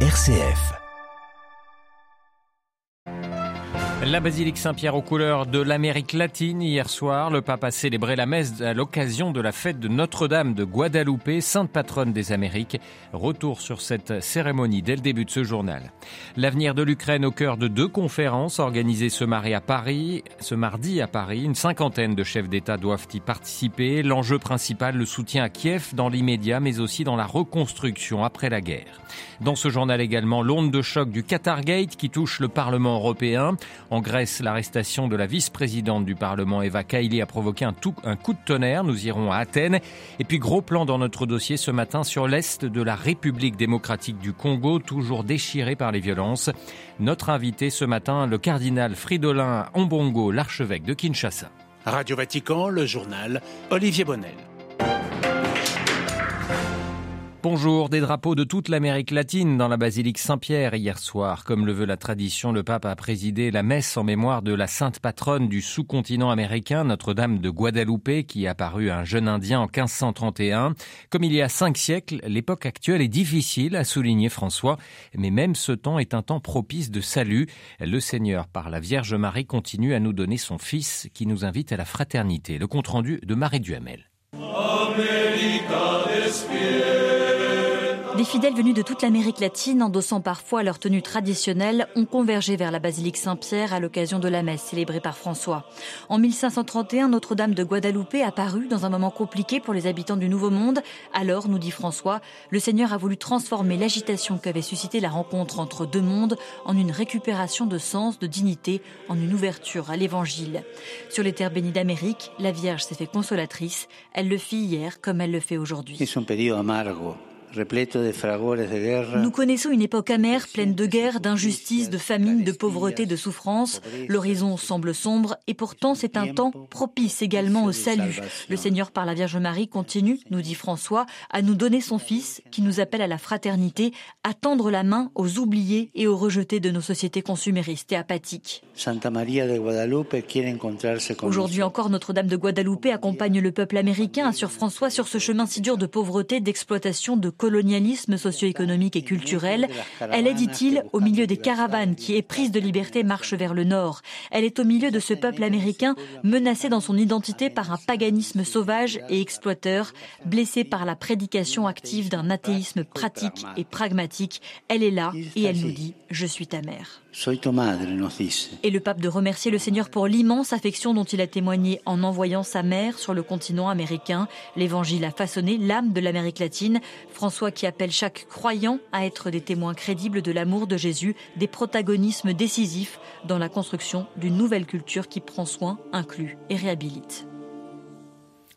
RCF. La basilique Saint-Pierre aux couleurs de l'Amérique latine. Hier soir, le pape a célébré la messe à l'occasion de la fête de Notre-Dame de Guadalupe, sainte patronne des Amériques. Retour sur cette cérémonie dès le début de ce journal. L'avenir de l'Ukraine au cœur de deux conférences organisées ce mardi à Paris. Ce mardi à Paris, une cinquantaine de chefs d'État doivent y participer. L'enjeu principal, le soutien à Kiev dans l'immédiat, mais aussi dans la reconstruction après la guerre. Dans ce journal également, l'onde de choc du Qatargate qui touche le Parlement européen. En Grèce, l'arrestation de la vice-présidente du Parlement, Eva Kaili, a provoqué un, un, coup de tonnerre. Nous irons à Athènes. Et puis, gros plan dans notre dossier ce matin sur l'Est de la République démocratique du Congo, toujours déchiré par les violences. Notre invité ce matin, le cardinal Fridolin Ombongo, l'archevêque de Kinshasa. Radio Vatican, le journal Olivier Bonnel. Bonjour, des drapeaux de toute l'Amérique latine dans la basilique Saint-Pierre hier soir. Comme le veut la tradition, le pape a présidé la messe en mémoire de la sainte patronne du sous-continent américain, Notre-Dame de Guadalupe, qui apparut un jeune Indien en 1531. Comme il y a cinq siècles, l'époque actuelle est difficile, a souligné François, mais même ce temps est un temps propice de salut. Le Seigneur, par la Vierge Marie, continue à nous donner son Fils qui nous invite à la fraternité. Le compte-rendu de Marie Duhamel. Des fidèles venus de toute l'Amérique latine, endossant parfois leur tenue traditionnelle, ont convergé vers la basilique Saint-Pierre à l'occasion de la messe célébrée par François. En 1531, Notre-Dame de Guadalupe apparut dans un moment compliqué pour les habitants du Nouveau Monde. Alors, nous dit François, le Seigneur a voulu transformer l'agitation qu'avait suscité la rencontre entre deux mondes en une récupération de sens, de dignité, en une ouverture à l'Évangile. Sur les terres bénies d'Amérique, la Vierge s'est fait consolatrice. Elle le fit hier comme elle le fait aujourd'hui. Nous connaissons une époque amère, pleine de guerres, d'injustices, de famine, de pauvreté, de souffrance. L'horizon semble sombre et pourtant c'est un temps propice également au salut. Le Seigneur par la Vierge Marie continue, nous dit François, à nous donner son Fils qui nous appelle à la fraternité, à tendre la main aux oubliés et aux rejetés de nos sociétés consuméristes et apathiques. Aujourd'hui encore, Notre-Dame de Guadalupe accompagne le peuple américain, assure François, sur ce chemin si dur de pauvreté, d'exploitation, de colonialisme socio-économique et culturel. Elle est, dit-il, au milieu des caravanes qui, éprise de liberté, marchent vers le nord. Elle est au milieu de ce peuple américain menacé dans son identité par un paganisme sauvage et exploiteur, blessé par la prédication active d'un athéisme pratique et pragmatique. Elle est là et elle nous dit « Je suis ta mère ». Et le pape de remercier le Seigneur pour l'immense affection dont il a témoigné en envoyant sa mère sur le continent américain. L'évangile a façonné l'âme de l'Amérique latine. François qui appelle chaque croyant à être des témoins crédibles de l'amour de Jésus, des protagonismes décisifs dans la construction d'une nouvelle culture qui prend soin, inclut et réhabilite.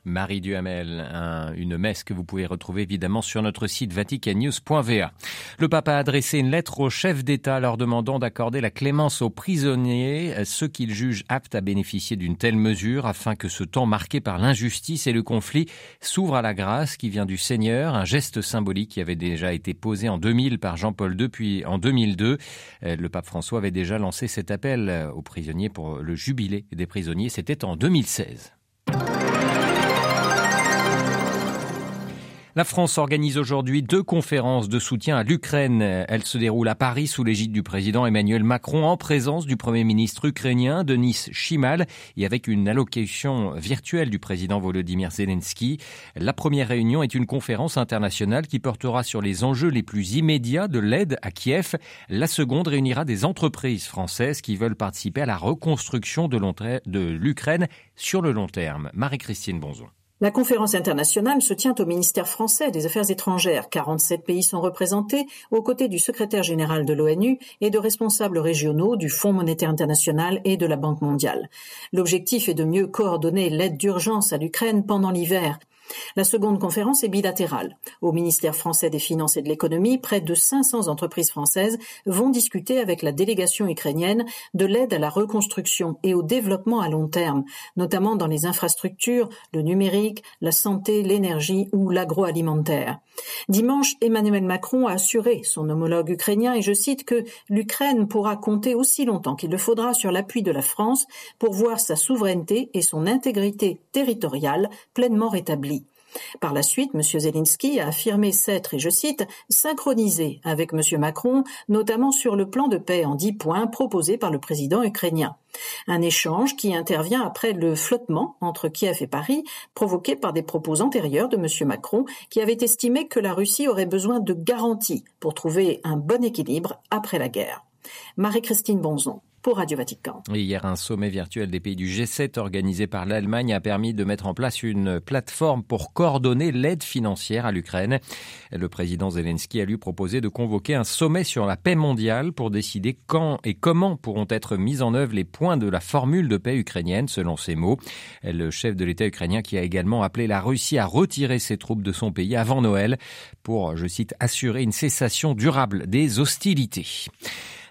Marie Duhamel, un, une messe que vous pouvez retrouver évidemment sur notre site vaticannews.va. Le pape a adressé une lettre au chef d'État leur demandant d'accorder la clémence aux prisonniers, ceux qu'il juge aptes à bénéficier d'une telle mesure afin que ce temps marqué par l'injustice et le conflit s'ouvre à la grâce qui vient du Seigneur, un geste symbolique qui avait déjà été posé en 2000 par Jean-Paul II puis en 2002. Le pape François avait déjà lancé cet appel aux prisonniers pour le jubilé des prisonniers, c'était en 2016. La France organise aujourd'hui deux conférences de soutien à l'Ukraine. Elles se déroulent à Paris sous l'égide du président Emmanuel Macron en présence du premier ministre ukrainien Denis Shimal et avec une allocation virtuelle du président Volodymyr Zelensky. La première réunion est une conférence internationale qui portera sur les enjeux les plus immédiats de l'aide à Kiev. La seconde réunira des entreprises françaises qui veulent participer à la reconstruction de l'Ukraine sur le long terme. Marie-Christine Bonzon. La conférence internationale se tient au ministère français des Affaires étrangères. 47 pays sont représentés aux côtés du secrétaire général de l'ONU et de responsables régionaux du Fonds monétaire international et de la Banque mondiale. L'objectif est de mieux coordonner l'aide d'urgence à l'Ukraine pendant l'hiver la seconde conférence est bilatérale. Au ministère français des Finances et de l'Économie, près de 500 entreprises françaises vont discuter avec la délégation ukrainienne de l'aide à la reconstruction et au développement à long terme, notamment dans les infrastructures, le numérique, la santé, l'énergie ou l'agroalimentaire. Dimanche, Emmanuel Macron a assuré son homologue ukrainien, et je cite, que l'Ukraine pourra compter aussi longtemps qu'il le faudra sur l'appui de la France pour voir sa souveraineté et son intégrité territoriale pleinement rétablies. Par la suite, M. Zelensky a affirmé s'être, et je cite, synchronisé avec M. Macron, notamment sur le plan de paix en dix points proposé par le président ukrainien. Un échange qui intervient après le flottement entre Kiev et Paris, provoqué par des propos antérieurs de M. Macron, qui avait estimé que la Russie aurait besoin de garanties pour trouver un bon équilibre après la guerre. Marie-Christine Bonzon pour Radio Vatican. Hier, un sommet virtuel des pays du G7 organisé par l'Allemagne a permis de mettre en place une plateforme pour coordonner l'aide financière à l'Ukraine. Le président Zelensky a lui proposé de convoquer un sommet sur la paix mondiale pour décider quand et comment pourront être mis en œuvre les points de la formule de paix ukrainienne, selon ses mots. Le chef de l'État ukrainien qui a également appelé la Russie à retirer ses troupes de son pays avant Noël pour, je cite, assurer une cessation durable des hostilités.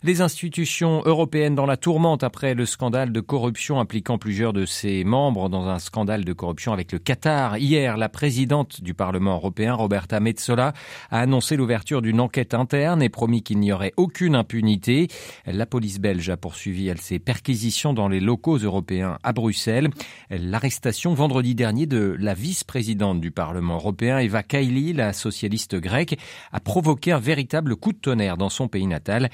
Les institutions européennes dans la tourmente après le scandale de corruption impliquant plusieurs de ses membres dans un scandale de corruption avec le Qatar. Hier, la présidente du Parlement européen, Roberta Metsola, a annoncé l'ouverture d'une enquête interne et promis qu'il n'y aurait aucune impunité. La police belge a poursuivi ses perquisitions dans les locaux européens à Bruxelles. L'arrestation vendredi dernier de la vice-présidente du Parlement européen, Eva Kaili, la socialiste grecque, a provoqué un véritable coup de tonnerre dans son pays natal.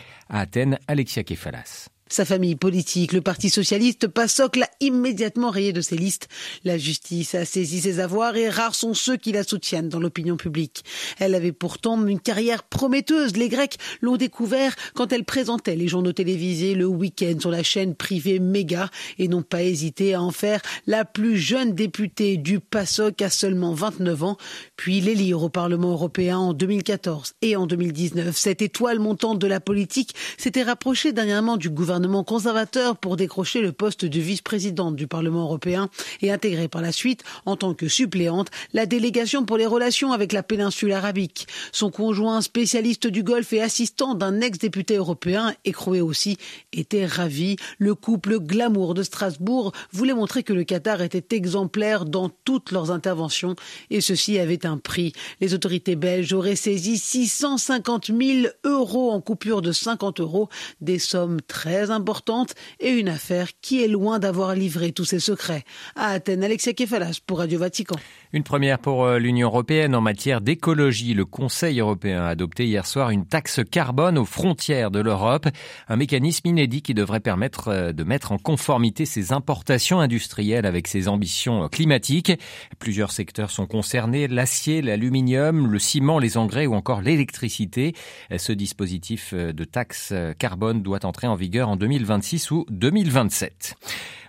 Alexia Kefalas. Sa famille politique, le Parti socialiste, PASOK, l'a immédiatement rayé de ses listes. La justice a saisi ses avoirs et rares sont ceux qui la soutiennent dans l'opinion publique. Elle avait pourtant une carrière prometteuse. Les Grecs l'ont découvert quand elle présentait les journaux télévisés le week-end sur la chaîne privée Méga et n'ont pas hésité à en faire la plus jeune députée du PASOK à seulement 29 ans, puis l'élire au Parlement européen en 2014 et en 2019. Cette étoile montante de la politique s'était rapprochée dernièrement du gouvernement conservateur pour décrocher le poste de vice-présidente du Parlement européen et intégrer par la suite, en tant que suppléante, la délégation pour les relations avec la péninsule arabique. Son conjoint spécialiste du Golfe et assistant d'un ex-député européen, écroué aussi, était ravi. Le couple glamour de Strasbourg voulait montrer que le Qatar était exemplaire dans toutes leurs interventions et ceci avait un prix. Les autorités belges auraient saisi 650 000 euros en coupure de 50 euros, des sommes très importante et une affaire qui est loin d'avoir livré tous ses secrets. À Athènes, Alexia Kefalas pour Radio Vatican. Une première pour euh, l'Union européenne en matière d'écologie. Le Conseil européen a adopté hier soir une taxe carbone aux frontières de l'Europe, un mécanisme inédit qui devrait permettre euh, de mettre en conformité ses importations industrielles avec ses ambitions climatiques. Plusieurs secteurs sont concernés, l'acier, l'aluminium, le ciment, les engrais ou encore l'électricité. Ce dispositif euh, de taxe carbone doit entrer en vigueur en 2026 ou 2027.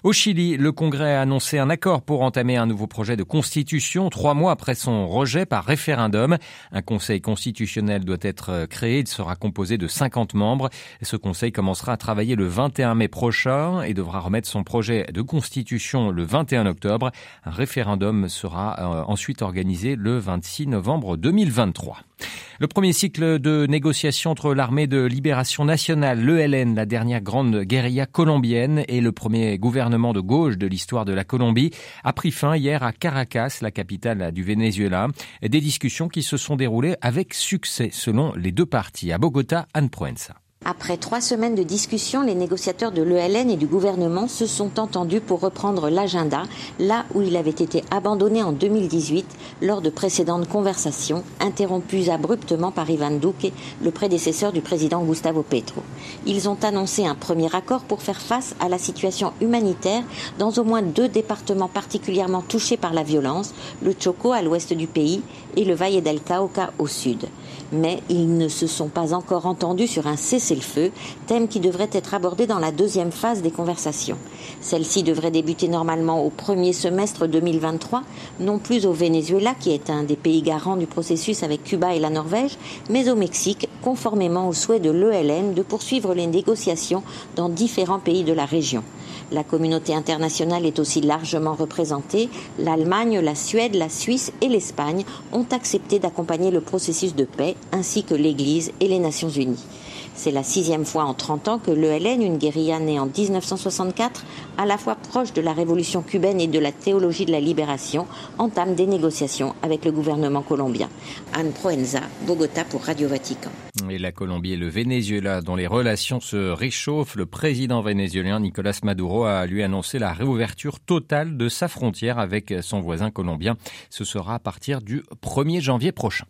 Au Chili, le Congrès a annoncé un accord pour entamer un nouveau projet de constitution trois mois après son rejet par référendum. Un conseil constitutionnel doit être créé. Il sera composé de 50 membres. Ce conseil commencera à travailler le 21 mai prochain et devra remettre son projet de constitution le 21 octobre. Un référendum sera euh, ensuite organisé le 26 novembre 2023. Le premier cycle de négociations entre l'armée de libération nationale, l'ELN, la dernière grande guérilla colombienne, et le premier gouvernement de gauche de l'histoire de la Colombie, a pris fin hier à Caracas, la capitale du Venezuela. Des discussions qui se sont déroulées avec succès selon les deux parties. À Bogota, Anne Proenza. Après trois semaines de discussion, les négociateurs de l'ELN et du gouvernement se sont entendus pour reprendre l'agenda là où il avait été abandonné en 2018 lors de précédentes conversations interrompues abruptement par Ivan Duque, le prédécesseur du président Gustavo Petro. Ils ont annoncé un premier accord pour faire face à la situation humanitaire dans au moins deux départements particulièrement touchés par la violence, le Choco à l'ouest du pays et le Valle del Cauca au sud mais ils ne se sont pas encore entendus sur un cessez-le-feu, thème qui devrait être abordé dans la deuxième phase des conversations. Celle-ci devrait débuter normalement au premier semestre 2023, non plus au Venezuela, qui est un des pays garants du processus avec Cuba et la Norvège, mais au Mexique, conformément au souhait de l'ELN de poursuivre les négociations dans différents pays de la région. La communauté internationale est aussi largement représentée. L'Allemagne, la Suède, la Suisse et l'Espagne ont accepté d'accompagner le processus de paix, ainsi que l'Église et les Nations Unies. C'est la sixième fois en 30 ans que l'ELN, une guérilla née en 1964, à la fois proche de la révolution cubaine et de la théologie de la libération, entame des négociations avec le gouvernement colombien. Anne Proenza, Bogota pour Radio Vatican. Et la Colombie et le Venezuela, dont les relations se réchauffent, le président vénézuélien Nicolas Maduro a lui annoncé la réouverture totale de sa frontière avec son voisin colombien. Ce sera à partir du 1er janvier prochain.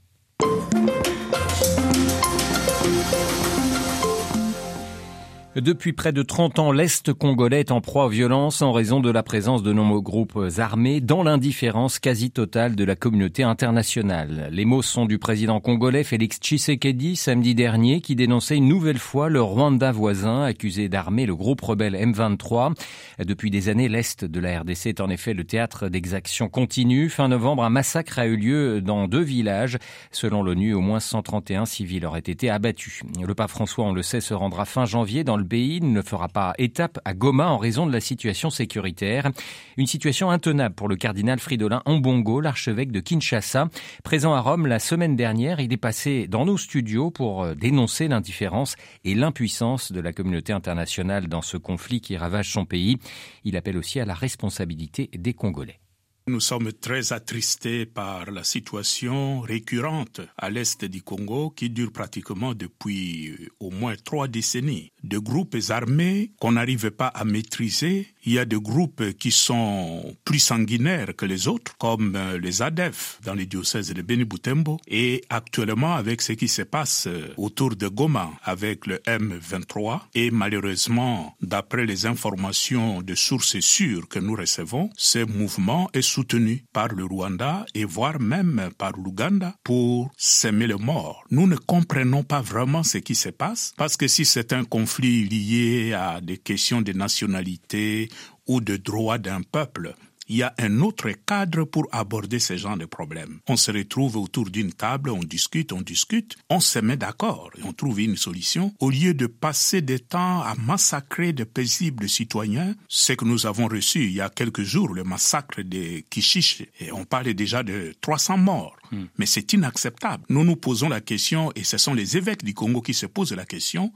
Depuis près de 30 ans, l'Est congolais est en proie aux violences en raison de la présence de nombreux groupes armés dans l'indifférence quasi totale de la communauté internationale. Les mots sont du président congolais Félix Tshisekedi samedi dernier qui dénonçait une nouvelle fois le Rwanda voisin accusé d'armer le groupe rebelle M23. Depuis des années, l'Est de la RDC est en effet le théâtre d'exactions continues. Fin novembre, un massacre a eu lieu dans deux villages. Selon l'ONU, au moins 131 civils auraient été abattus. Le pape François, on le sait, se rendra fin janvier dans le pays ne fera pas étape à Goma en raison de la situation sécuritaire. Une situation intenable pour le cardinal Fridolin Ambongo, l'archevêque de Kinshasa. Présent à Rome la semaine dernière, il est passé dans nos studios pour euh, dénoncer l'indifférence et l'impuissance de la communauté internationale dans ce conflit qui ravage son pays. Il appelle aussi à la responsabilité des Congolais. Nous sommes très attristés par la situation récurrente à l'est du Congo qui dure pratiquement depuis euh, au moins trois décennies. De groupes armés qu'on n'arrive pas à maîtriser. Il y a des groupes qui sont plus sanguinaires que les autres, comme euh, les ADEF dans les diocèses de Beni-Boutembo. Et actuellement, avec ce qui se passe euh, autour de Goma avec le M23, et malheureusement, d'après les informations de sources sûres que nous recevons, ce mouvement est soutenu par le Rwanda et voire même par l'Ouganda pour s'aimer le mort. Nous ne comprenons pas vraiment ce qui se passe parce que si c'est un conflit lié à des questions de nationalité ou de droit d'un peuple, il y a un autre cadre pour aborder ce genre de problèmes. On se retrouve autour d'une table, on discute, on discute, on se met d'accord et on trouve une solution. Au lieu de passer des temps à massacrer de paisibles citoyens, ce que nous avons reçu il y a quelques jours, le massacre de Kishish, et on parlait déjà de 300 morts. Hmm. Mais c'est inacceptable. Nous nous posons la question, et ce sont les évêques du Congo qui se posent la question,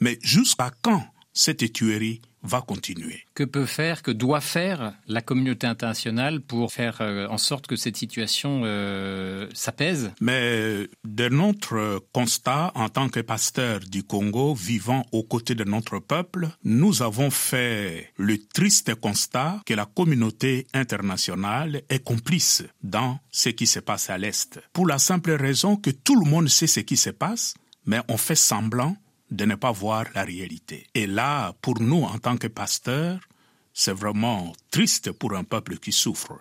mais jusqu'à quand cette tuerie va continuer. Que peut faire, que doit faire la communauté internationale pour faire euh, en sorte que cette situation euh, s'apaise? Mais de notre constat en tant que pasteur du Congo vivant aux côtés de notre peuple, nous avons fait le triste constat que la communauté internationale est complice dans ce qui se passe à l'Est. Pour la simple raison que tout le monde sait ce qui se passe, mais on fait semblant de ne pas voir la réalité. Et là, pour nous, en tant que pasteurs, c'est vraiment triste pour un peuple qui souffre.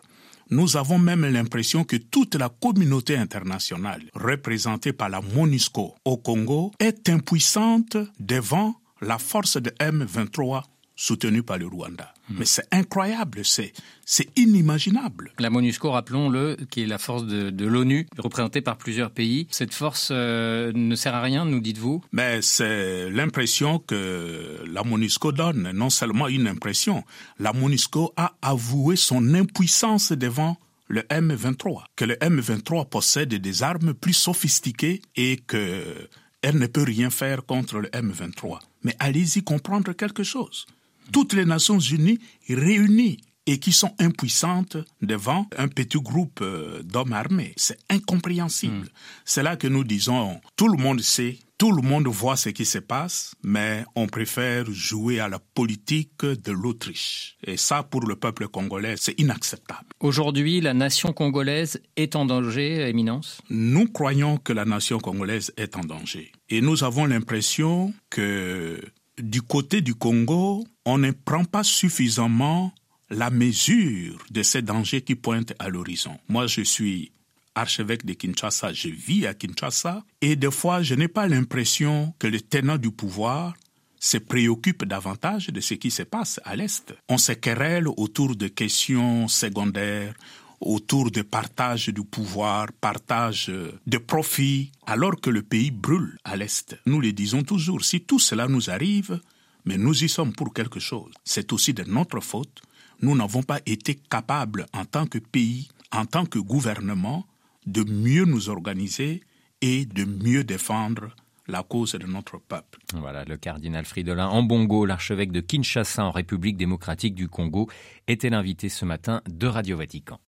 Nous avons même l'impression que toute la communauté internationale, représentée par la MONUSCO au Congo, est impuissante devant la force de M23 soutenu par le Rwanda. Hmm. Mais c'est incroyable, c'est c'est inimaginable. La MONUSCO, rappelons-le, qui est la force de, de l'ONU, représentée par plusieurs pays. Cette force euh, ne sert à rien, nous dites-vous? Mais c'est l'impression que la MONUSCO donne, non seulement une impression, la MONUSCO a avoué son impuissance devant le M23, que le M23 possède des armes plus sophistiquées et que elle ne peut rien faire contre le M23. Mais allez-y comprendre quelque chose toutes les Nations Unies réunies et qui sont impuissantes devant un petit groupe euh, d'hommes armés. C'est incompréhensible. Hmm. C'est là que nous disons, tout le monde sait, tout le monde voit ce qui se passe, mais on préfère jouer à la politique de l'Autriche. Et ça, pour le peuple congolais, c'est inacceptable. Aujourd'hui, la nation congolaise est en danger, Éminence? Nous croyons que la nation congolaise est en danger. Et nous avons l'impression que du côté du Congo, on ne prend pas suffisamment la mesure de ces dangers qui pointent à l'horizon. Moi, je suis archevêque de Kinshasa, je vis à Kinshasa, et des fois, je n'ai pas l'impression que les tenants du pouvoir se préoccupent davantage de ce qui se passe à l'Est. On se querelle autour de questions secondaires, autour de partage du pouvoir, partage de profits, alors que le pays brûle à l'Est. Nous le disons toujours, si tout cela nous arrive, mais nous y sommes pour quelque chose. C'est aussi de notre faute. Nous n'avons pas été capables, en tant que pays, en tant que gouvernement, de mieux nous organiser et de mieux défendre la cause de notre peuple. Voilà, le cardinal Fridolin Ambongo, l'archevêque de Kinshasa en République démocratique du Congo, était l'invité ce matin de Radio Vatican.